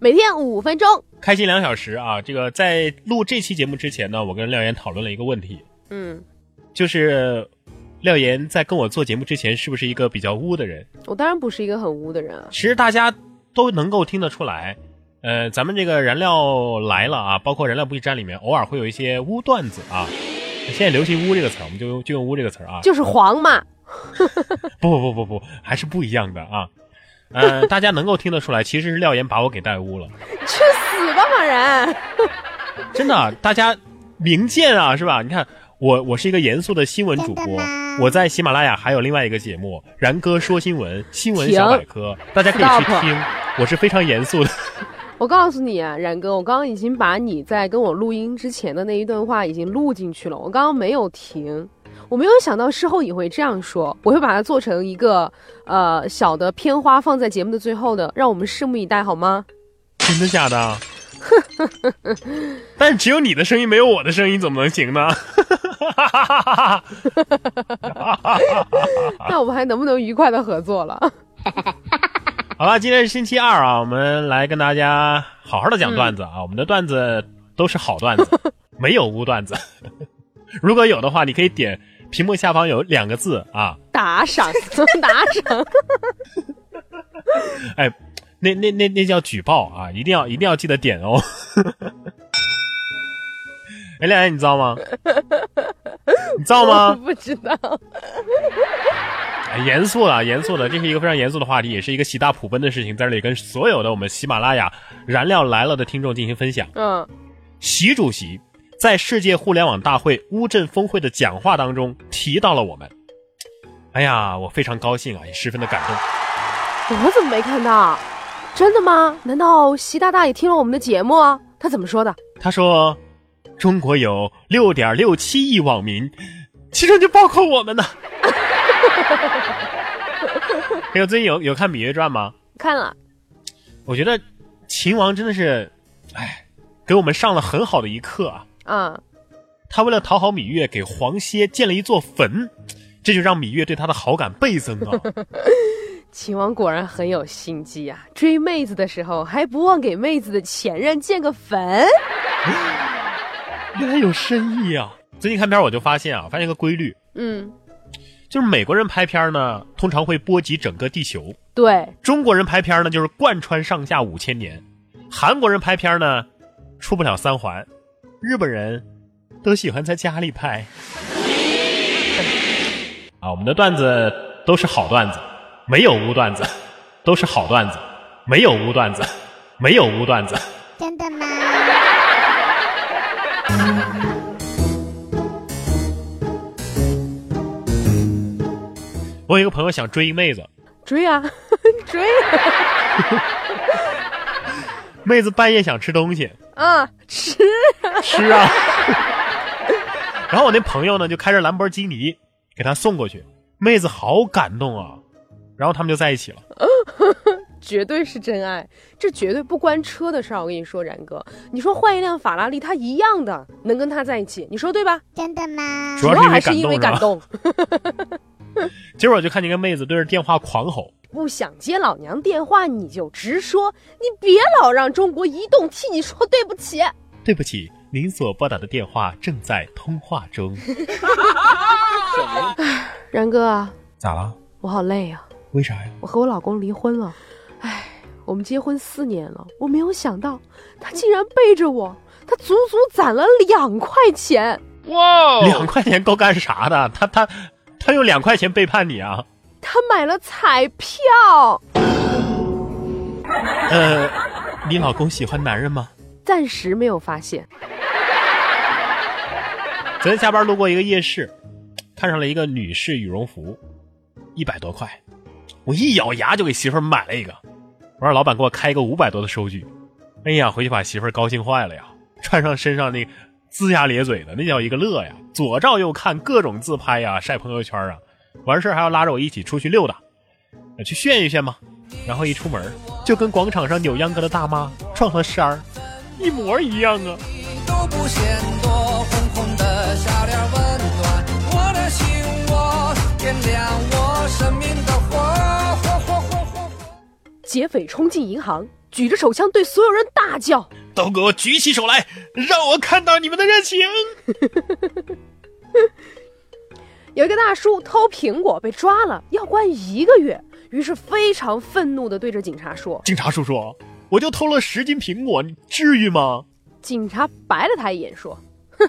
每天五分钟，开心两小时啊！这个在录这期节目之前呢，我跟廖岩讨论了一个问题，嗯，就是廖岩在跟我做节目之前是不是一个比较污的人？我当然不是一个很污的人啊。其实大家都能够听得出来，呃，咱们这个燃料来了啊，包括燃料不易站里面，偶尔会有一些污段子啊。现在流行“污”这个词儿，我们就用就用“污”这个词儿啊。就是黄嘛。不不不不不，还是不一样的啊。呃，大家能够听得出来，其实是廖岩把我给带污了。去死吧，马然！真的，大家明鉴啊，是吧？你看，我我是一个严肃的新闻主播，我在喜马拉雅还有另外一个节目《然哥说新闻》新闻小百科，大家可以去听。我是非常严肃的。我告诉你啊，然哥，我刚刚已经把你在跟我录音之前的那一段话已经录进去了，我刚刚没有停。我没有想到事后你会这样说，我会把它做成一个呃小的片花放在节目的最后的，让我们拭目以待，好吗？真的假的？但是只有你的声音没有我的声音，怎么能行呢？那我们还能不能愉快的合作了？好了，今天是星期二啊，我们来跟大家好好的讲段子啊，我们的段子都是好段子，没有污段子。如果有的话，你可以点。屏幕下方有两个字啊，打赏，打赏。哎，那那那那叫举报啊，一定要一定要记得点哦。哎，亮亮，你知道吗？你知道吗？不知道。严肃了，严肃的，这是一个非常严肃的话题，也是一个喜大普奔的事情，在这里跟所有的我们喜马拉雅燃料来了的听众进行分享。嗯，习主席。在世界互联网大会乌镇峰会的讲话当中提到了我们，哎呀，我非常高兴啊，也十分的感动。我怎么没看到？真的吗？难道习大大也听了我们的节目啊？他怎么说的？他说，中国有六点六七亿网民，其中就包括我们呢。还有最近有有看《芈月传》吗？看了。我觉得秦王真的是，哎，给我们上了很好的一课啊。啊，他为了讨好芈月，给黄歇建了一座坟，这就让芈月对他的好感倍增啊。秦王果然很有心机啊，追妹子的时候还不忘给妹子的前任建个坟，原来有深意啊。最近看片我就发现啊，发现个规律，嗯，就是美国人拍片呢，通常会波及整个地球；对，中国人拍片呢，就是贯穿上下五千年；韩国人拍片呢，出不了三环。日本人都喜欢在家里拍啊！我们的段子都是好段子，没有污段子，都是好段子，没有污段子，没有污段子。真的吗？我有一个朋友想追一妹子，追啊，追！妹子半夜想吃东西。啊，吃吃啊！然后我那朋友呢，就开着兰博基尼给他送过去，妹子好感动啊，然后他们就在一起了。绝对是真爱，这绝对不关车的事儿。我跟你说，然哥，你说换一辆法拉利，他一样的能跟他在一起，你说对吧？真的吗？主要还是因为感动。今儿我就看见个妹子对着电话狂吼。不想接老娘电话你就直说，你别老让中国移动替你说对不起。对不起，您所拨打的电话正在通话中。然哥，咋了？我好累啊。为啥呀？我和我老公离婚了。唉，我们结婚四年了，我没有想到他竟然背着我，他足足攒了两块钱。哇，两块钱够干啥的？他他他用两块钱背叛你啊？他买了彩票。呃，你老公喜欢男人吗？暂时没有发现。昨天下班路过一个夜市，看上了一个女士羽绒服，一百多块，我一咬牙就给媳妇儿买了一个。我让老板给我开一个五百多的收据。哎呀，回去把媳妇儿高兴坏了呀！穿上身上那龇牙咧嘴的，那叫一个乐呀！左照右看，各种自拍呀，晒朋友圈啊。完事儿还要拉着我一起出去溜达，去炫一炫嘛。然后一出门，就跟广场上扭秧歌的大妈撞了衫儿，一模一样啊！劫匪冲进银行，举着手枪对所有人大叫。都给我举起手来，让我看到你们的热情！有一个大叔偷苹果被抓了，要关一个月，于是非常愤怒地对着警察说警察叔叔，我就偷了十斤苹果，你至于吗？：“警察白了他一眼说，哼，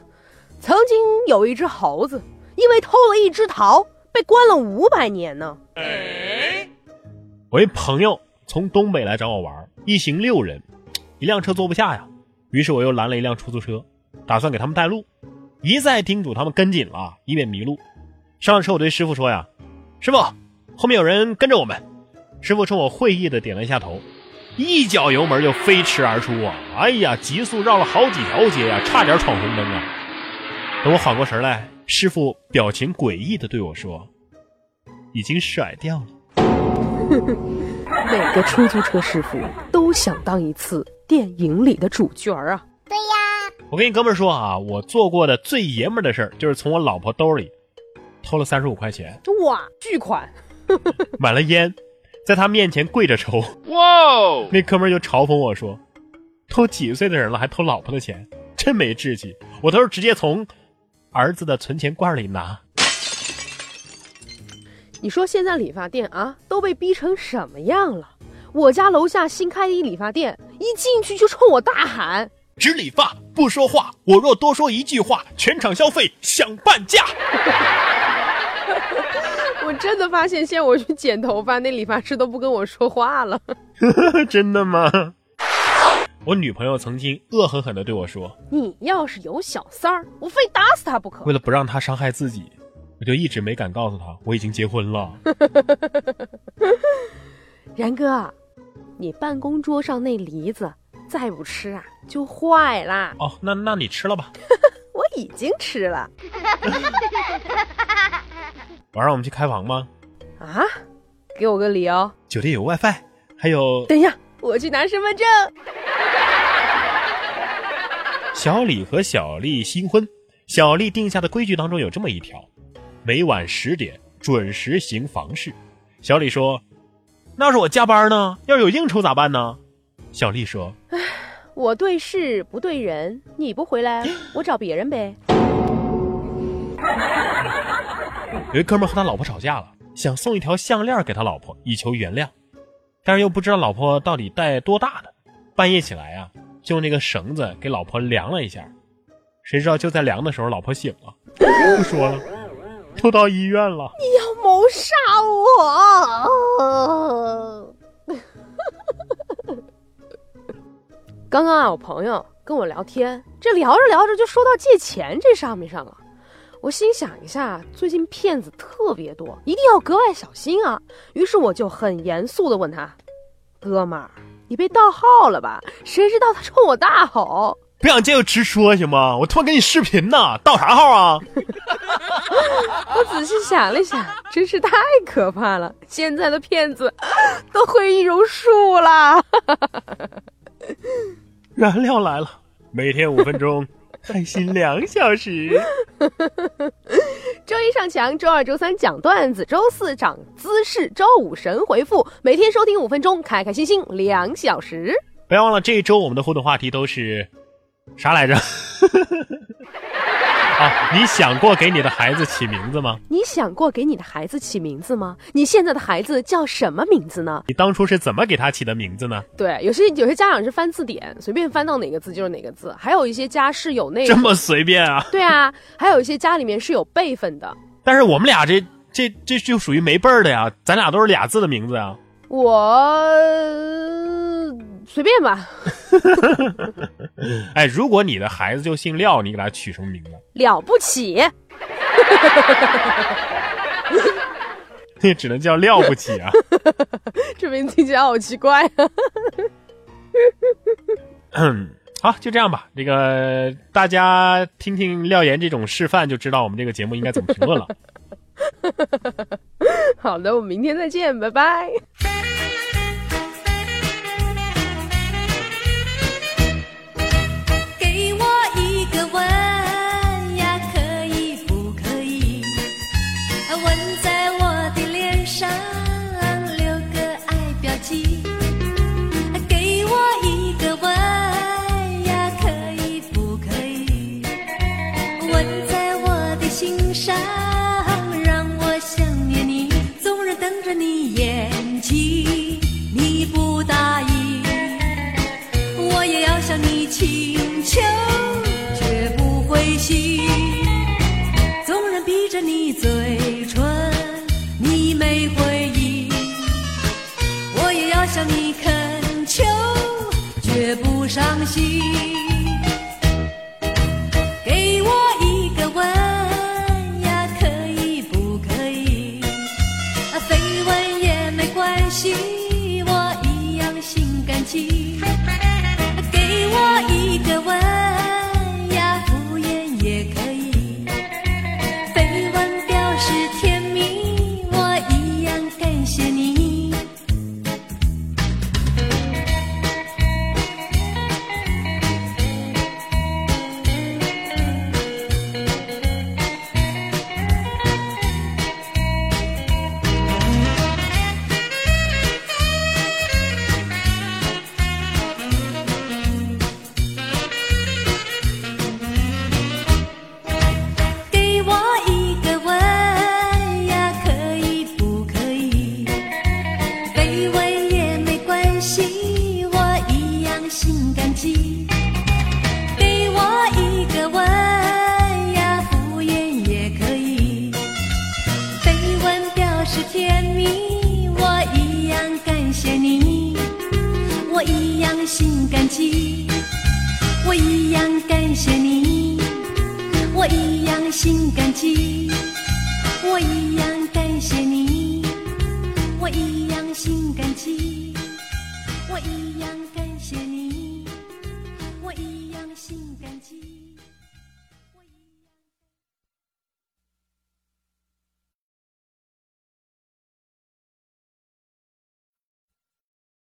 曾经有一只猴子因为偷了一只桃，被关了五百年呢。我一朋友从东北来找我玩，一行六人，一辆车坐不下呀，于是我又拦了一辆出租车，打算给他们带路，一再叮嘱他们跟紧了，以免迷路。上了车，我对师傅说呀：“师傅，后面有人跟着我们。”师傅冲我会意的点了一下头，一脚油门就飞驰而出啊！哎呀，急速绕了好几条街呀，差点闯红灯啊！等我缓过神来，师傅表情诡异的对我说：“已经甩掉了。”每个出租车师傅都想当一次电影里的主角啊！对呀，我跟你哥们儿说啊，我做过的最爷们儿的事儿，就是从我老婆兜里偷了三十五块钱，哇，巨款！买了烟，在他面前跪着抽。哇！那哥们儿就嘲讽我说：“都几岁的人了，还偷老婆的钱，真没志气。”我都是直接从儿子的存钱罐里拿。你说现在理发店啊都被逼成什么样了？我家楼下新开的一理发店，一进去就冲我大喊只理发不说话，我若多说一句话，全场消费享半价。我真的发现，现在我去剪头发，那理发师都不跟我说话了。真的吗？我女朋友曾经恶狠狠地对我说，你要是有小三儿，我非打死他不可为。了不让他伤害自己，我就一直没敢告诉他我已经结婚了。然哥，你办公桌上那梨子再不吃啊，就坏啦。哦，那那你吃了吧。我已经吃了 晚上我们去开房吗？啊，给我个理由。酒店有 WiFi，还有等一下，我去拿身份证。小李和小丽新婚。小丽定下的规矩当中有这么一条：每晚十点准时行房事。小李说：“那要是我加班呢？要是有应酬咋办呢？”小丽说我对事不对人，你不回来，我找别人呗。“有一哥们儿和他老婆吵架了，想送一条项链给他老婆以求原谅，但是又不知道老婆到底戴多大的。半夜起来啊，就用那个绳子给老婆量了一下，谁知道就在量的时候，老婆醒了，不 说了，都到医院了。谋杀我！刚刚啊，我朋友跟我聊天，这聊着聊着就说到借钱这上面上了。我心想一下，最近骗子特别多，一定要格外小心啊。于是我就很严肃的问他：“哥们儿，你被盗号了吧？”谁知道他冲我大吼不想见就直说行吗？我他妈给你视频呢，盗啥号啊？我仔细想了想，真是太可怕了！现在的骗子 都会易容术啦。燃料来了，每天五分钟，开心两小时。周一上墙，周二、周三讲段子，周四长姿势，周五神回复。每天收听五分钟，开开心心两小时。不要忘了，这一周我们的互动话题都是啥来着？啊，你想过给你的孩子起名字吗？你想过给你的孩子起名字吗？你现在的孩子叫什么名字呢？你当初是怎么给他起的名字呢？对，有些有些家长是翻字典，随便翻到哪个字就是哪个字，还有一些家是有那这么随便啊？对啊，还有一些家里面是有辈分的。但是我们俩这这这就属于没辈儿的呀，咱俩都是俩字的名字啊。我随便吧，哎，如果你的孩子就姓廖，你给他取什么名字？了不起。那只能叫廖不起啊。这名字听起来好奇怪啊！嗯，好，就这样吧。这个大家听听廖岩这种示范，就知道我们这个节目应该怎么评论了。好的，我们明天再见，拜拜。she 心感激我一样感谢你。我一样心感激我一样感谢你。我一样心感激我一样感谢你。我一样心感激。